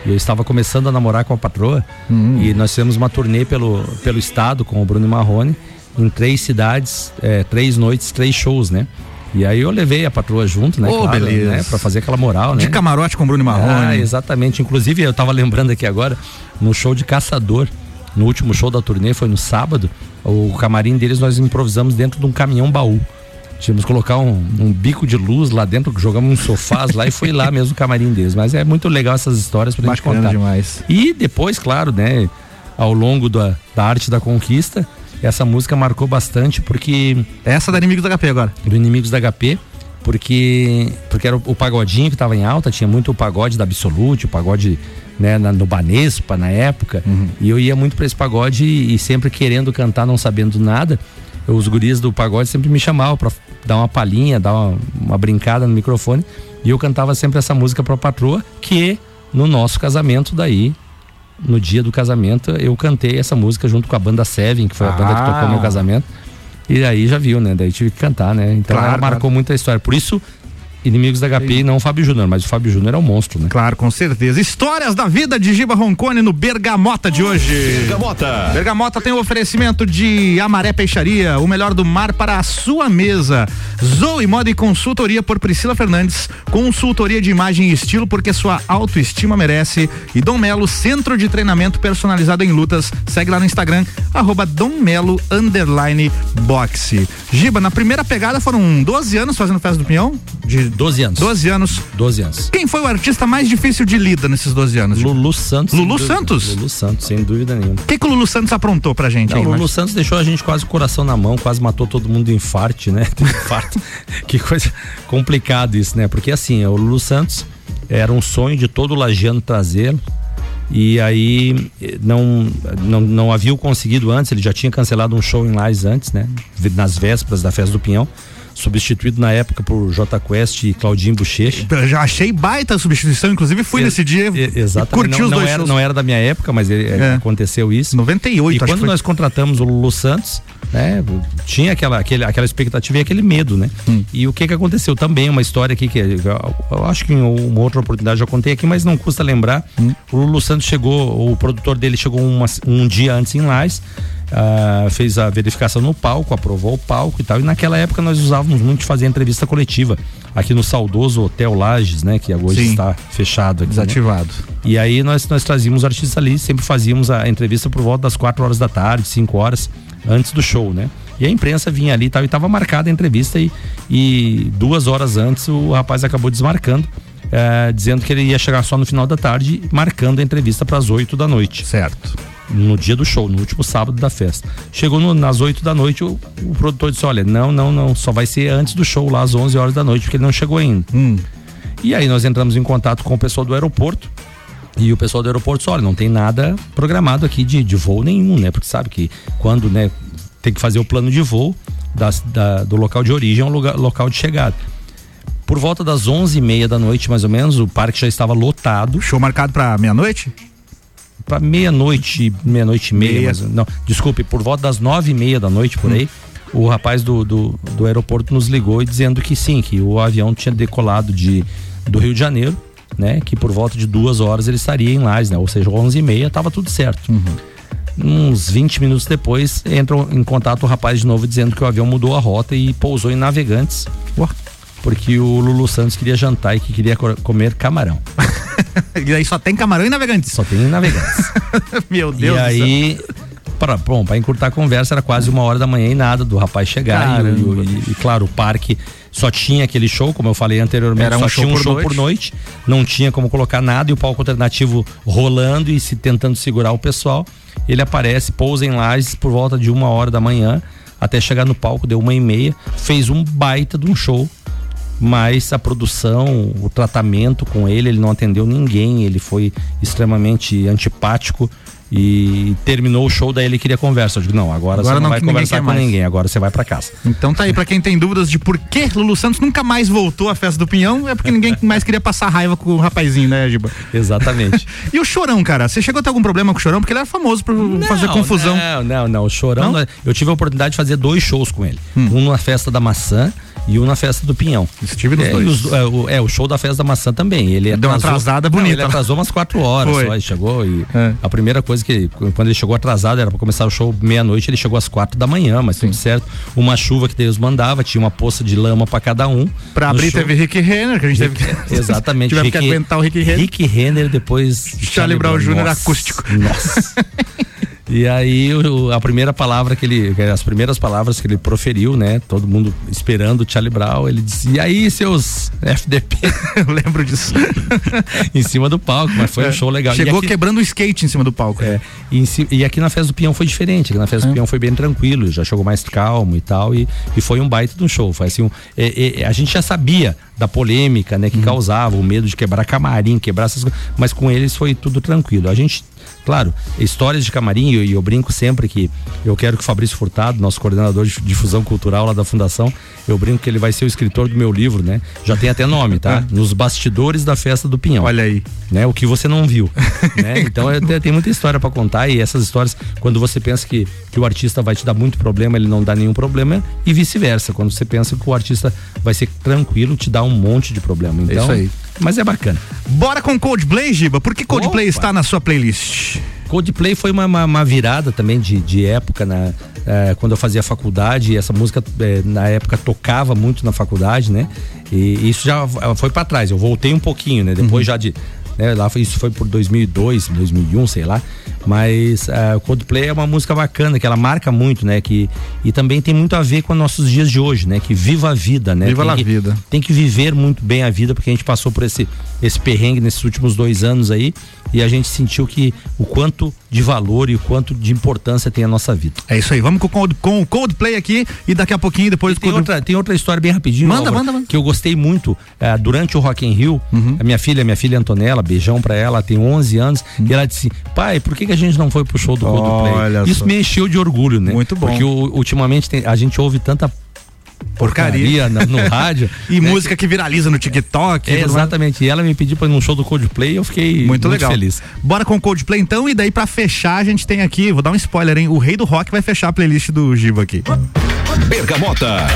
E eu estava começando a namorar com a patroa. Hum. E nós fizemos uma turnê pelo, pelo estado com o Bruno Marrone, em três cidades, é, três noites, três shows, né? E aí eu levei a patroa junto, né? Ô, claro, beleza. né, Pra fazer aquela moral, né? De camarote com Bruno e Ah, Marrone. exatamente. Inclusive, eu tava lembrando aqui agora, no show de Caçador, no último show da turnê, foi no sábado, o camarim deles nós improvisamos dentro de um caminhão baú. Tínhamos que colocar um, um bico de luz lá dentro, jogamos uns sofás lá e foi lá mesmo o camarim deles. Mas é muito legal essas histórias pra gente Bacana contar. demais. E depois, claro, né, ao longo da, da arte da conquista, essa música marcou bastante porque. Essa da Inimigos da HP agora. Do Inimigos da HP, porque porque era o, o pagodinho que estava em alta, tinha muito o pagode da Absolute, o pagode né, na- no Banespa na época, e eu ia muito para esse pagode e, e sempre querendo cantar, não sabendo nada. Os guris do pagode sempre me chamavam para dar uma palhinha, dar uma, uma brincada no microfone, e eu cantava sempre essa música para patroa, que no nosso casamento daí no dia do casamento, eu cantei essa música junto com a banda Seven, que foi a banda que Ah. tocou meu casamento. E aí já viu, né? Daí tive que cantar, né? Então Claro, ela marcou muito a história. Por isso, Inimigos da HP e não o Fábio Júnior, mas o Fábio Júnior é um monstro, né? Claro, com certeza. Histórias da vida de Giba Roncone no Bergamota de hoje. Bergamota. Bergamota tem o oferecimento de Amaré Peixaria, o melhor do mar para a sua mesa. Zoe Moda e Consultoria por Priscila Fernandes, consultoria de imagem e estilo porque sua autoestima merece. E Dom Melo, centro de treinamento personalizado em lutas. Segue lá no Instagram, arroba Dom Melo, underline boxe. Giba, na primeira pegada foram 12 anos fazendo festa do pinhão? De 12 anos. 12 anos. 12 anos. Quem foi o artista mais difícil de lida nesses 12 anos? Lulu Santos. Lulu dúvida. Santos? Lulu Santos, sem dúvida nenhuma. O que, que o Lulu Santos aprontou pra gente Não, aí? o Lulu Marcos? Santos deixou a gente quase com o coração na mão, quase matou todo mundo de infarte, né? <laughs> Infarto. que coisa complicado isso, né? Porque assim, o Lulu Santos era um sonho de todo lagiano trazê-lo. E aí não, não, não havia conseguido antes, ele já tinha cancelado um show em Lages antes, né? Nas vésperas da festa do Pinhão. Substituído na época por J Quest e Claudinho Bochecha. Eu já achei baita a substituição, inclusive fui nesse dia. Exatamente. Curti não, os não dois era, shows. não era da minha época, mas ele- É. aconteceu isso. 98, E quando nós contratamos o Lulu Santos, né, tinha aquela, aquele, aquela expectativa e aquele medo, né? Hum. E o que que aconteceu também, uma história aqui que eu, acho que em uma outra oportunidade eu já contei aqui, mas não custa lembrar. Hum. O Lulu Santos chegou, o produtor dele chegou uma- um dia antes em Lais, ah, fez a verificação no palco, aprovou o palco e tal. E naquela época nós usávamos muito de fazer entrevista coletiva aqui no saudoso Hotel Lages, né? Que hoje Sim. está fechado aqui. né? Desativado. E aí nós, nós trazíamos artistas ali, sempre fazíamos a entrevista por volta das 4 horas da tarde, 5 horas antes do show, né? E a imprensa vinha ali e tal, e tava marcada a entrevista e, e duas horas antes o rapaz acabou desmarcando, eh, dizendo que ele ia chegar só no final da tarde, marcando a entrevista para as 8 da noite. Certo. No dia do show, no último sábado da festa. Chegou no- nas 8 da noite, o, o produtor disse: Olha, não, não, não, só vai ser antes do show, lá às 11 horas da noite, porque ele não chegou ainda. E aí nós entramos em contato com o pessoal do aeroporto. E o pessoal do aeroporto disse, olha, não tem nada programado aqui de, de voo nenhum, né? Porque sabe que quando, né, tem que fazer o plano de voo das- da- do local de origem ao lugar- local de chegada. Por volta das onze e meia da noite, mais ou menos, o parque já estava lotado. Show marcado para meia-noite? Para meia-noite, meia-noite e meia. Meia. mais ou- não, desculpe, por volta das nove e meia da noite, por aí, o rapaz do, do, do aeroporto nos ligou e dizendo que sim, que o avião tinha decolado de, do Rio de Janeiro, né? Que por volta de duas horas ele estaria em Lages, né? Ou seja, onze e meia, tava tudo certo. Uns 20 minutos depois, entra em contato o rapaz de novo dizendo que o avião mudou a rota e pousou em Navegantes. Porque o Lulu Santos queria jantar e que queria co- comer camarão. <laughs> e aí só tem camarão e navegantes. Só tem navegantes. <laughs> Meu Deus e do aí, para, bom, pra encurtar a conversa, era quase uma hora da manhã e nada do rapaz chegar. E, e- e, claro, o parque só tinha aquele show, como eu falei anteriormente, Era um só show tinha um por show noite. por noite. Não tinha como colocar nada e o palco alternativo rolando e se tentando segurar o pessoal. Ele aparece, pousa em Lages por volta de uma hora da manhã, até chegar no palco, deu uma e meia, fez um baita de um show mas a produção, o tratamento com ele, ele não atendeu ninguém, ele foi extremamente antipático e terminou o show, daí ele queria conversa. Eu digo, não, agora, Agora você não, não, vai conversar com mais. ninguém, agora você vai pra casa. Então tá aí, pra quem tem dúvidas de por que Lulu Santos nunca mais voltou à festa do Pinhão, é porque ninguém <laughs> mais queria passar raiva com o rapazinho, né, Giba? Exatamente. <laughs> e o Chorão, cara? Você chegou a ter algum problema com o Chorão? Porque ele era famoso por fazer confusão. Não, não, não. O Chorão, Não? eu tive a oportunidade de fazer dois shows com ele. Um na festa da maçã e um na festa do Pinhão. Estive nos é, dois. os- é, o, é, o show da festa da maçã também. Ele Deu uma atrasou- atrasada Não, bonita. ele atrasou umas quatro horas Foi. só, ele chegou e É. a primeira coisa que, quando ele chegou atrasado, era pra começar o show meia-noite, ele chegou às quatro da manhã, mas tudo certo. Uma chuva que Deus mandava, tinha uma poça de lama pra cada um. Pra No abrir show- teve Rick Renner, que a gente teve que. Exatamente. <laughs> Tivemos que Rick- aguentar o Rick Renner. Rick Renner, depois Charlie Brown Jr. Acústico. Nossa. <laughs> E aí o- a primeira palavra que ele, as primeiras palavras que ele proferiu, né? Todo mundo esperando o Charlie Brown, ele disse: "E aí, seus FDP?" <laughs> Eu lembro disso. <laughs> em cima do palco, mas foi um É. show legal. Chegou aqui, quebrando o skate em cima do palco. é, e, e aqui na festa do Peão foi diferente. Aqui na festa do Peão foi bem tranquilo, já chegou mais calmo e tal. E, e foi um baita de um show. Foi assim, um- é, é, a gente já sabia da polêmica, né, que causava, o medo de quebrar camarim, quebrar essas coisas. Mas com eles foi tudo tranquilo. A gente, claro, histórias de camarim, e eu, eu brinco sempre que eu quero que o Fabrício Furtado, nosso coordenador de difusão cultural lá da Fundação, eu brinco que ele vai ser o escritor do meu livro, né? Já tem até nome, tá? <laughs> Nos bastidores da festa do Pinhão. Olha aí. Né? O que você não viu. <laughs> né? Então é, tem- muita história pra contar e essas histórias, quando você pensa que, que o artista vai te dar muito problema, ele não dá nenhum problema e vice-versa. Quando você pensa que o artista vai ser tranquilo, te dá um monte de problema. Então, isso aí. Mas é bacana. Bora com Coldplay, Giba. Por que Coldplay Opa. está na sua playlist? Coldplay foi uma, uma, uma virada também de, de época na, eh, quando eu fazia faculdade. Essa música eh, na época tocava muito na faculdade, né? E isso já foi pra trás. Eu voltei um pouquinho, né? Depois já de né, lá foi, isso foi por 2002, 2001, sei lá. Mas o Coldplay é uma música bacana que ela marca muito, né? Que e também tem muito a ver com nossos dias de hoje, né? Que viva a vida, né? Viva Tem que- vida. tem que viver muito bem a vida, porque a gente passou por esse, esse perrengue nesses últimos dois anos aí e a gente sentiu que o quanto de valor e o quanto de importância tem a nossa vida. É isso aí, vamos com, o Cold- com o Coldplay aqui e daqui a pouquinho depois Tem outra, tem outra história bem rapidinho. Manda, Álvaro, manda, manda. Que eu gostei muito eh, durante o Rock in Rio. Uhum. A minha filha, minha filha Antonella, beijão pra ela, tem 11 anos, hum. e ela disse: pai, por que, que a gente não foi pro show do Coldplay? Olha Isso só. me encheu de orgulho, né? Muito bom. Porque ultimamente a gente ouve tanta porcaria, no, no, rádio. <laughs> e né? música que viraliza no TikTok. É, exatamente. E ela me pediu para ir num show do Coldplay e eu fiquei muito, muito, legal. feliz. Bora com o Coldplay então, e daí para fechar a gente tem aqui, vou dar um spoiler, hein? O Rei do Rock vai fechar a playlist do Giva aqui. Bergamota.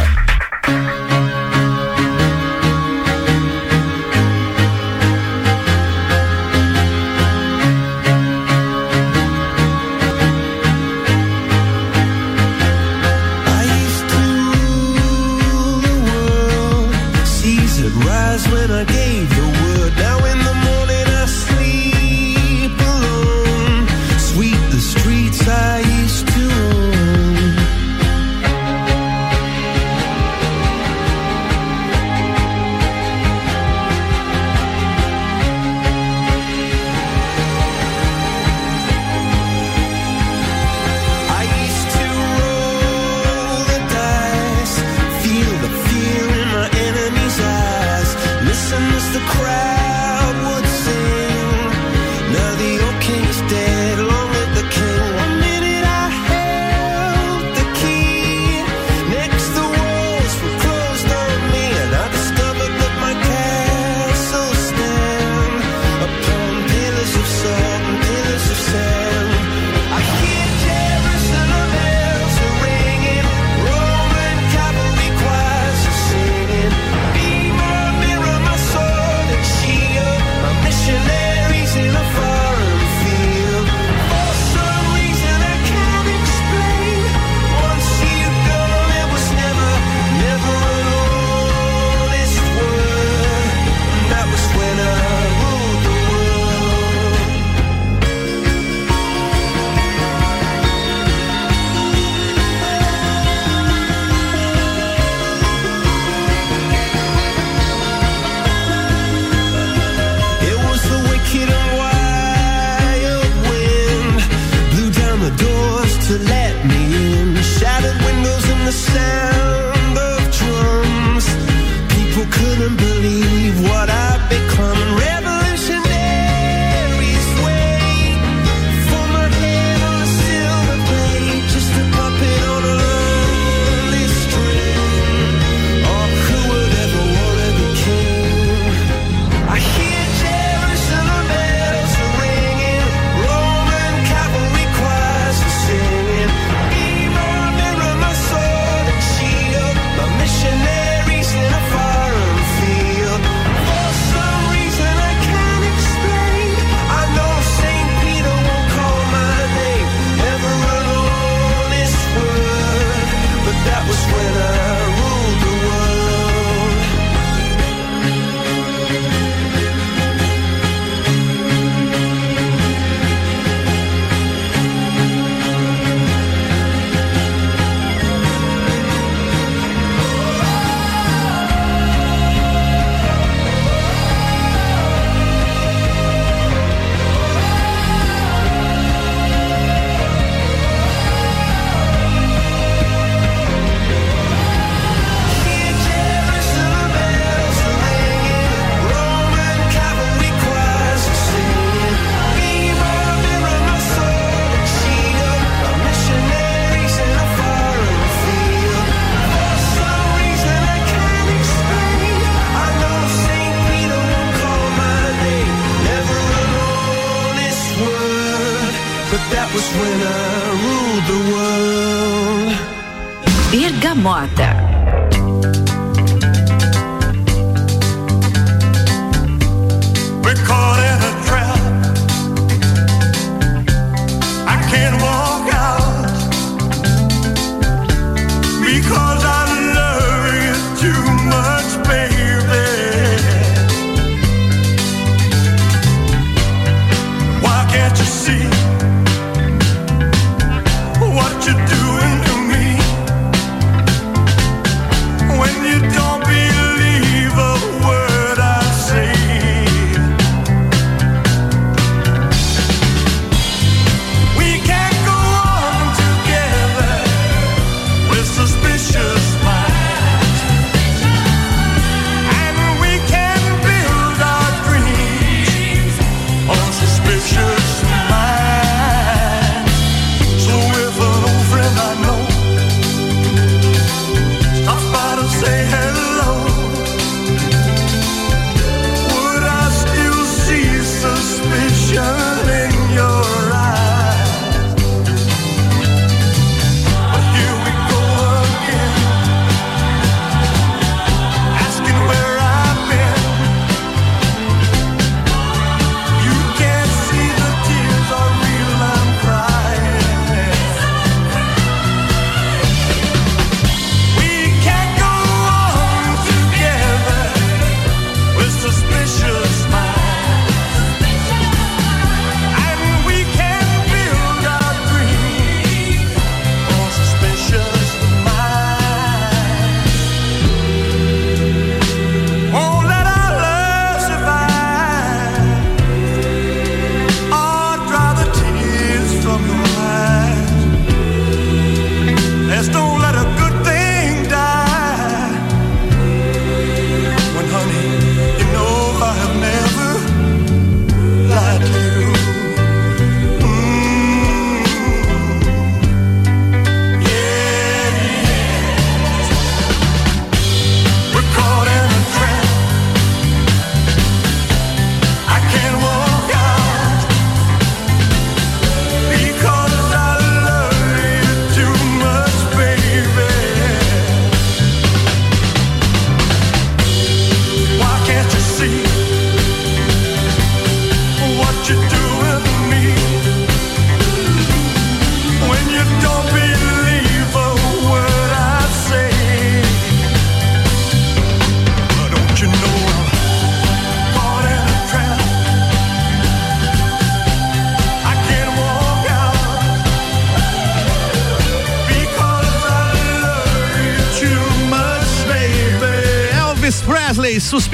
Mota.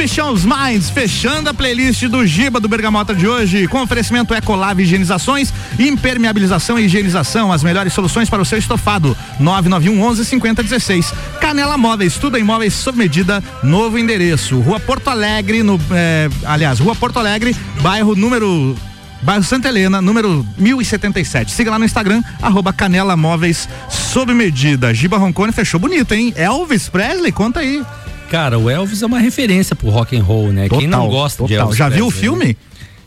Suspicious Minds, fechando a playlist do Giba do Bergamota de hoje, com oferecimento Ecolave Higienizações, impermeabilização e higienização, as melhores soluções para o seu estofado. 991 11 50 16. Canela Móveis, tudo em móveis sob medida, novo endereço. Rua Porto Alegre, no, eh, aliás, Rua Porto Alegre, bairro número Bairro Santa Helena, número 1077. Siga lá no Instagram, arroba Canela Móveis sob medida. Giba Roncone fechou bonito, hein? Elvis Presley, conta aí. Cara, o Elvis é uma referência pro rock and roll, né? Quem não Total, gosta de total. Elvis Já viu o Presley, filme? né?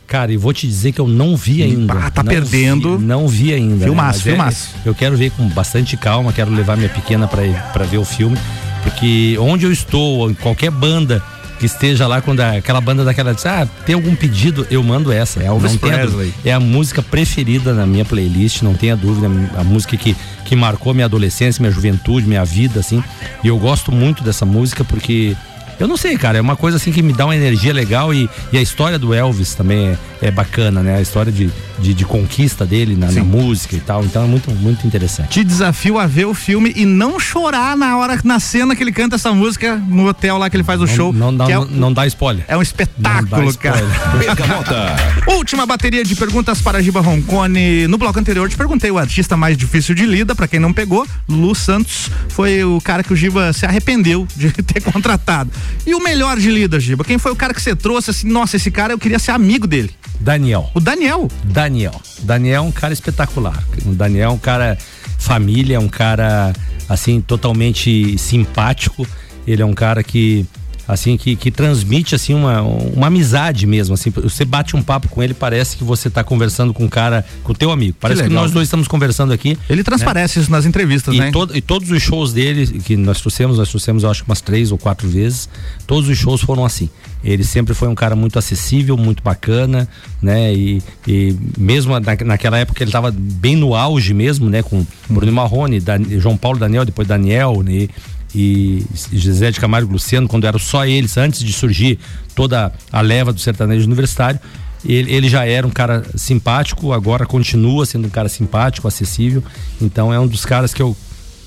Cara, e vou te dizer que eu não vi ainda. Ah, tá Não perdendo. vi- não vi ainda. Filmaço, né? Mas é- filmaço. eu quero ver com bastante calma, quero levar minha pequena pra ver o filme, porque onde eu estou, ou em qualquer banda que esteja lá, quando a- aquela banda daquela diz, ah, tem algum pedido, eu mando essa. Elvis não tenha Presley. É a música preferida na minha playlist, não tenha dúvida. A música que, que marcou minha adolescência, minha juventude, minha vida, assim. E eu gosto muito dessa música porque. Eu não sei, cara, é uma coisa assim que me dá uma energia legal e, e a história do Elvis também é, é bacana, né? A história de, de, de conquista dele na, na música e tal. Então é muito, muito interessante. Te desafio a ver o filme e não chorar na hora, na cena que ele canta essa música no hotel lá que ele faz o show. Não, dá, é, não, não dá spoiler. é um espetáculo, cara. <laughs> Bergamota. Última bateria de perguntas para Giba Roncone. No bloco anterior te perguntei o artista mais difícil de lida, pra quem não pegou, Lu Santos foi o cara que o Giba se arrependeu de <laughs> ter contratado. E o melhor de lida, Giba? Quem foi o cara que você trouxe assim, nossa, esse cara eu queria ser amigo dele? Daniel. O Daniel. Daniel. Daniel é um cara espetacular. O Daniel é um cara família, é um cara assim totalmente simpático. Ele é um cara que assim que, que transmite assim uma, uma amizade mesmo assim você bate um papo com ele parece que você está conversando com um cara com o teu amigo parece que, legal. nós dois estamos conversando aqui Ele transparece isso nas entrevistas, e, né? todo- e todos os shows dele que nós trouxemos, nós trouxemos eu acho que umas três ou quatro vezes, todos os shows foram assim. Ele sempre foi um cara muito acessível, muito bacana, né? E, e mesmo na, naquela época ele estava bem no auge mesmo, né? Com Bruno Marrone, Dan- João Paulo Daniel, depois Daniel, né? E José de Camargo e Luciano, quando eram só eles, antes de surgir toda a leva do sertanejo universitário, ele, ele já era um cara simpático, agora continua sendo um cara simpático, acessível. Então é um dos caras que eu.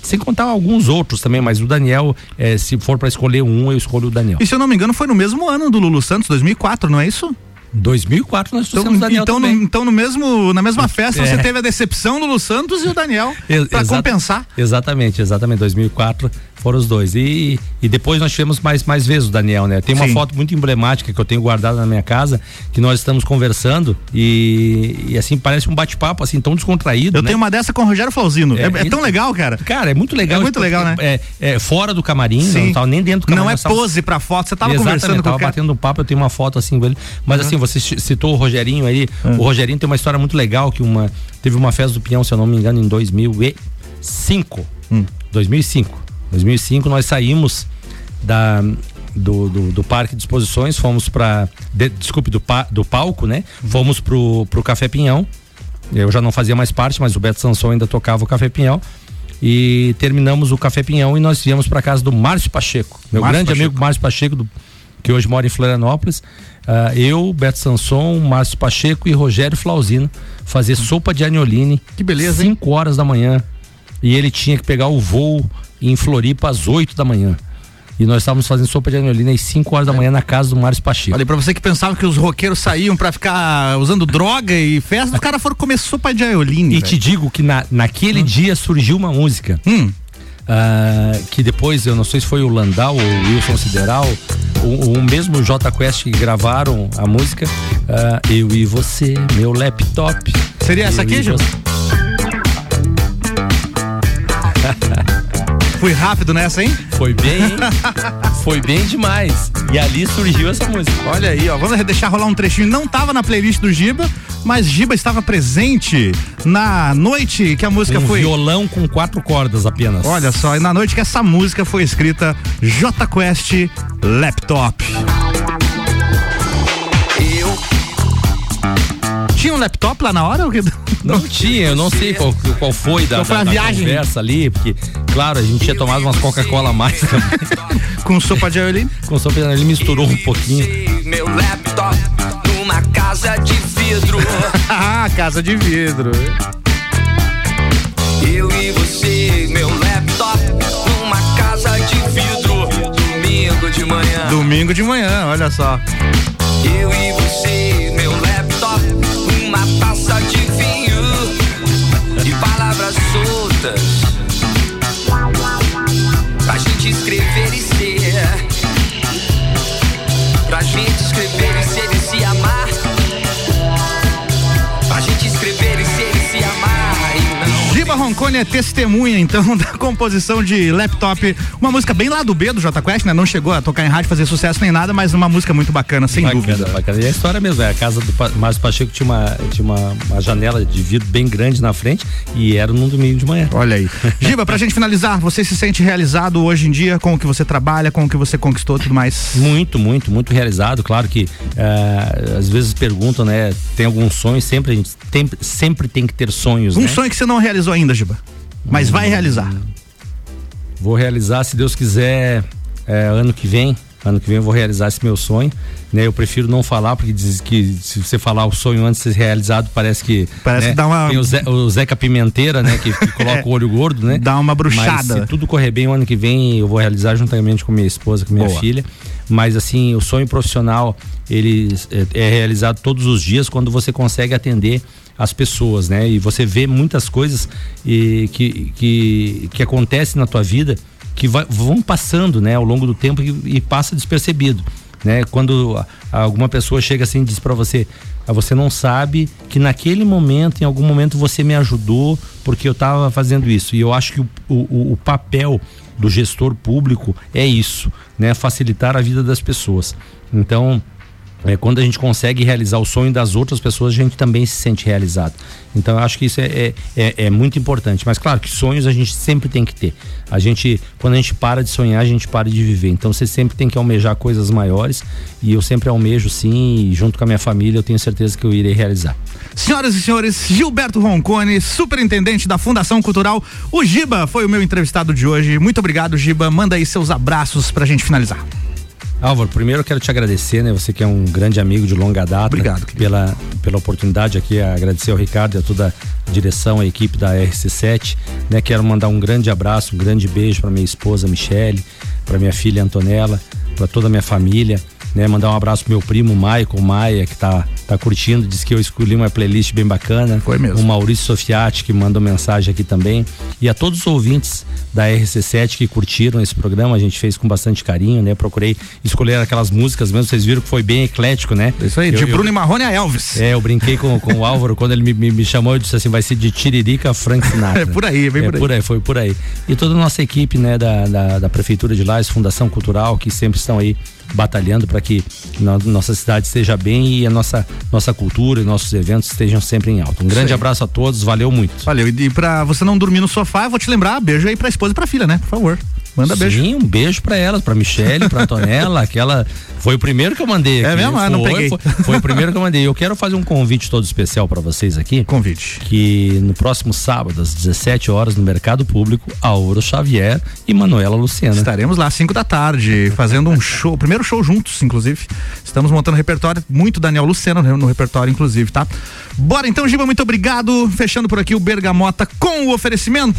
Sem contar alguns outros também, mas o Daniel, eh, se for pra escolher um, eu escolho o Daniel. E se eu não me engano, foi no mesmo ano do Lulu Santos, 2004, não é isso? 2004 nós Então, trouxemos o Daniel então, no, também. então no mesmo, na mesma festa É. você teve a decepção do Lulu Santos e o Daniel exa- compensar. Exatamente, exatamente. 2004 foram os dois. E, e depois nós tivemos mais, mais vezes o Daniel, né? Tem uma Sim. foto muito emblemática que eu tenho guardada na minha casa, que nós estamos conversando e, e assim, parece um bate-papo, assim, tão descontraído. Eu né? tenho uma dessa com o Rogério Flauzino. É, é ele- tão legal, cara. Cara, é muito legal. É muito isso, legal, né? É, é fora do camarim, Sim. não tava nem dentro do camarim. Não é tava- pose pra foto, você tava Exatamente, conversando com tava o cara. batendo um papo, eu tenho uma foto assim com ele. Mas assim, você ci- citou o Rogerinho aí. O Rogerinho tem uma história muito legal que uma teve uma festa do Pinhão, se eu não me engano, em 2005. Hum. 2005. 2005 nós saímos da do, do, do parque de exposições, fomos para desculpe do, pa- do palco, né? Fomos pro, pro Café Pinhão. Eu já não fazia mais parte, mas o Beto Sanson ainda tocava o Café Pinhão. E terminamos o Café Pinhão e nós viemos para casa do Márcio Pacheco, meu Márcio grande Pacheco. amigo Márcio Pacheco, do- que hoje mora em Florianópolis. Ah, eu, Beto Sanson, Márcio Pacheco e Rogério Flauzino fazer sopa de anioline. Que beleza, hein? 5 horas da manhã. E ele tinha que pegar o voo em Floripa às 8 da manhã. E nós estávamos fazendo sopa de anilina às 5 horas da manhã na casa do Márcio Pacheco. Olha, pra você que pensava que os roqueiros saíam pra ficar usando droga e festa, os caras foram comer sopa de aioline. E te digo que na, naquele dia surgiu uma música. Hum. ah, que depois, eu não sei se foi o Landau ou o Wilson Sideral, o, o mesmo J Quest que gravaram a música. ah, eu e você, meu laptop. Seria essa aqui, Gil? <laughs> Fui rápido nessa, hein? Foi bem, hein? <laughs> Foi bem demais. E ali surgiu essa música. Olha aí, ó. Vamos deixar rolar um trechinho. Não tava na playlist do Giba, mas Giba estava presente na noite que a música um foi. violão com quatro cordas apenas. Olha só, e na noite que essa música foi escrita, J Quest Laptop. Tinha um laptop lá na hora? ou que- Não tinha, eu não sei qual, qual foi da, foi da- a da viagem? conversa ali, porque, claro, a gente tinha tomado umas Coca-Cola a mais também. Com sopa de aioline? Com sopa de ele misturou um pouquinho. meu laptop numa casa de vidro. <laughs> ah, casa de vidro. Eu e você, meu laptop numa casa de vidro. Domingo de manhã, Domingo de manhã, olha só. Eu e você, uma taça de vinho e palavras soltas. Pra gente escrever Roncone é testemunha, então, <laughs> da composição de laptop. Uma música bem lá do B do Jota Quest, né? Não chegou a tocar em rádio, fazer sucesso nem nada, mas uma música muito bacana, sem bacana, dúvida. Bacana. E a história mesmo, é a casa do Márcio Pacheco tinha, uma, tinha uma, uma janela de vidro bem grande na frente e era num domingo de manhã. Olha aí. <laughs> Giba, pra gente finalizar, você se sente realizado hoje em dia com o que você trabalha, com o que você conquistou e tudo mais? Muito, muito, muito realizado. Claro que eh, às vezes perguntam, né? Tem algum sonho? Sempre a gente tem, sempre tem que ter sonhos. Um né? sonho que você não realizou ainda, Giba, mas vai realizar. Vou realizar, se Deus quiser, é, ano que vem. Ano que vem eu vou realizar esse meu sonho. Né? Eu prefiro não falar, porque diz que se você falar o sonho antes de ser realizado, parece que. Parece né, que dá uma- Tem o, Zé, o Zeca Pimenteira, né? Que, que <laughs> coloca o olho gordo, né? Dá uma bruxada. Mas se tudo correr bem, o ano que vem eu vou realizar juntamente com minha esposa, com minha Boa. filha. Mas assim, o sonho profissional, ele é, é realizado todos os dias quando você consegue atender as pessoas, né? E você vê muitas coisas e, que, que, que acontecem na tua vida que vai- vão passando, né, ao longo do tempo e, e passa despercebido, né? Quando alguma pessoa chega assim e diz para você, ah, você não sabe que naquele momento, em algum momento você me ajudou porque eu estava fazendo isso. E eu acho que o, o, o papel do gestor público é isso, né? Facilitar a vida das pessoas. Então, é, quando a gente consegue realizar o sonho das outras pessoas, a gente também se sente realizado. Então eu acho que isso é, é, é- é muito importante. Mas claro que sonhos a gente sempre tem que ter. A gente, quando a gente para de sonhar, a gente para de viver. Então você sempre tem que almejar coisas maiores. E eu sempre almejo sim, e junto com a minha família, eu tenho certeza que eu irei realizar. Senhoras e senhores, Gilberto Roncone, superintendente da Fundação Cultural. O Giba foi o meu entrevistado de hoje. Muito obrigado, Giba. Manda aí seus abraços pra gente finalizar. Álvaro, primeiro eu quero te agradecer, né? Você que é um grande amigo de longa data. Obrigado, Pela, pela oportunidade aqui, agradecer ao Ricardo e a toda a direção, a equipe da RC7, né? Quero mandar um grande abraço, um grande beijo para minha esposa Michele, para minha filha Antonella, para toda a minha família, né? Mandar um abraço pro meu primo Michael Maia, que tá, tá curtindo, disse que eu escolhi uma playlist bem bacana. Foi mesmo. O Maurício Sofiati, que mandou mensagem aqui também. E a todos os ouvintes da RC7 que curtiram esse programa, a gente fez com bastante carinho, né? Procurei escolher aquelas músicas mesmo, vocês viram que foi bem eclético, né? Isso aí, Eu- de eu- Bruno e Marrone a Elvis. É, eu brinquei com, com o Álvaro, quando ele me, me, me chamou, eu disse assim, vai ser de Tiririca Frank Sinatra. <laughs> É por aí, vem é, por aí. Foi por aí. E toda a nossa equipe, né, da, da, da Prefeitura de Lages, Fundação Cultural, que sempre estão aí batalhando para que no- nossa cidade esteja bem e a nossa, nossa cultura e nossos eventos estejam sempre em alta. Um grande aí. abraço a todos, valeu muito. Valeu. E pra você não dormir no sofá, eu vou te lembrar, beijo aí pra esposa e pra filha, né? Por favor. Manda beijo. Sim, um beijo pra elas, pra Michelle, pra Antonella, <laughs> aquela. Foi o primeiro que eu mandei É aqui. mesmo? Ah, não Foi, peguei. Foi, foi o primeiro que eu mandei. Eu quero fazer um convite todo especial pra vocês aqui. Convite. Que no próximo sábado, às 17 horas, no Mercado Público, Auro Xavier e Manuela Luciana. Estaremos lá às 5 da tarde, fazendo um show, o primeiro show juntos, inclusive. Estamos montando repertório, muito Daniel Lucena no, no repertório, inclusive, tá? Bora então, Giba, muito obrigado. Fechando por aqui o Bergamota com o oferecimento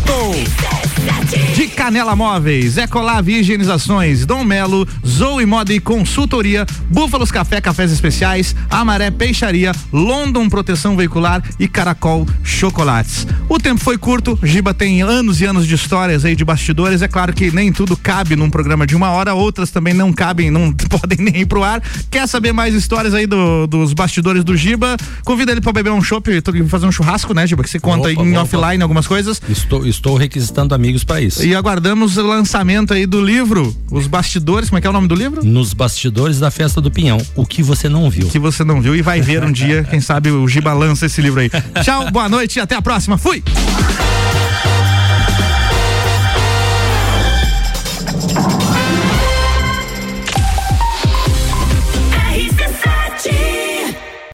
de Canela Móveis, Ecolave Higienizações, Dom Melo, Zoe Moda e Consultoria, Búfalos Café, Cafés Especiais, Amaré Peixaria, London Proteção Veicular e Caracol Chocolates. O tempo foi curto, Giba tem anos e anos de histórias aí de bastidores. É claro que nem tudo cabe num programa de uma hora, outras também não cabem, não <laughs> podem nem ir pro ar. Quer saber mais histórias aí do- dos bastidores do Giba? Convida ele pra beber um chopp, fazer um churrasco, né, Giba? Que você conta Opa, em opa. offline algumas coisas. Estou, estou requisitando amigos para isso. E aguardamos o lançamento aí do livro, Os Bastidores, como é que é o nome do livro? Nos bastidores da festa do Pinhão, o que você não viu. Que você não viu e vai ver um dia, quem sabe o Giba lança esse livro aí. <laughs> Tchau, boa noite e até a próxima. Fui!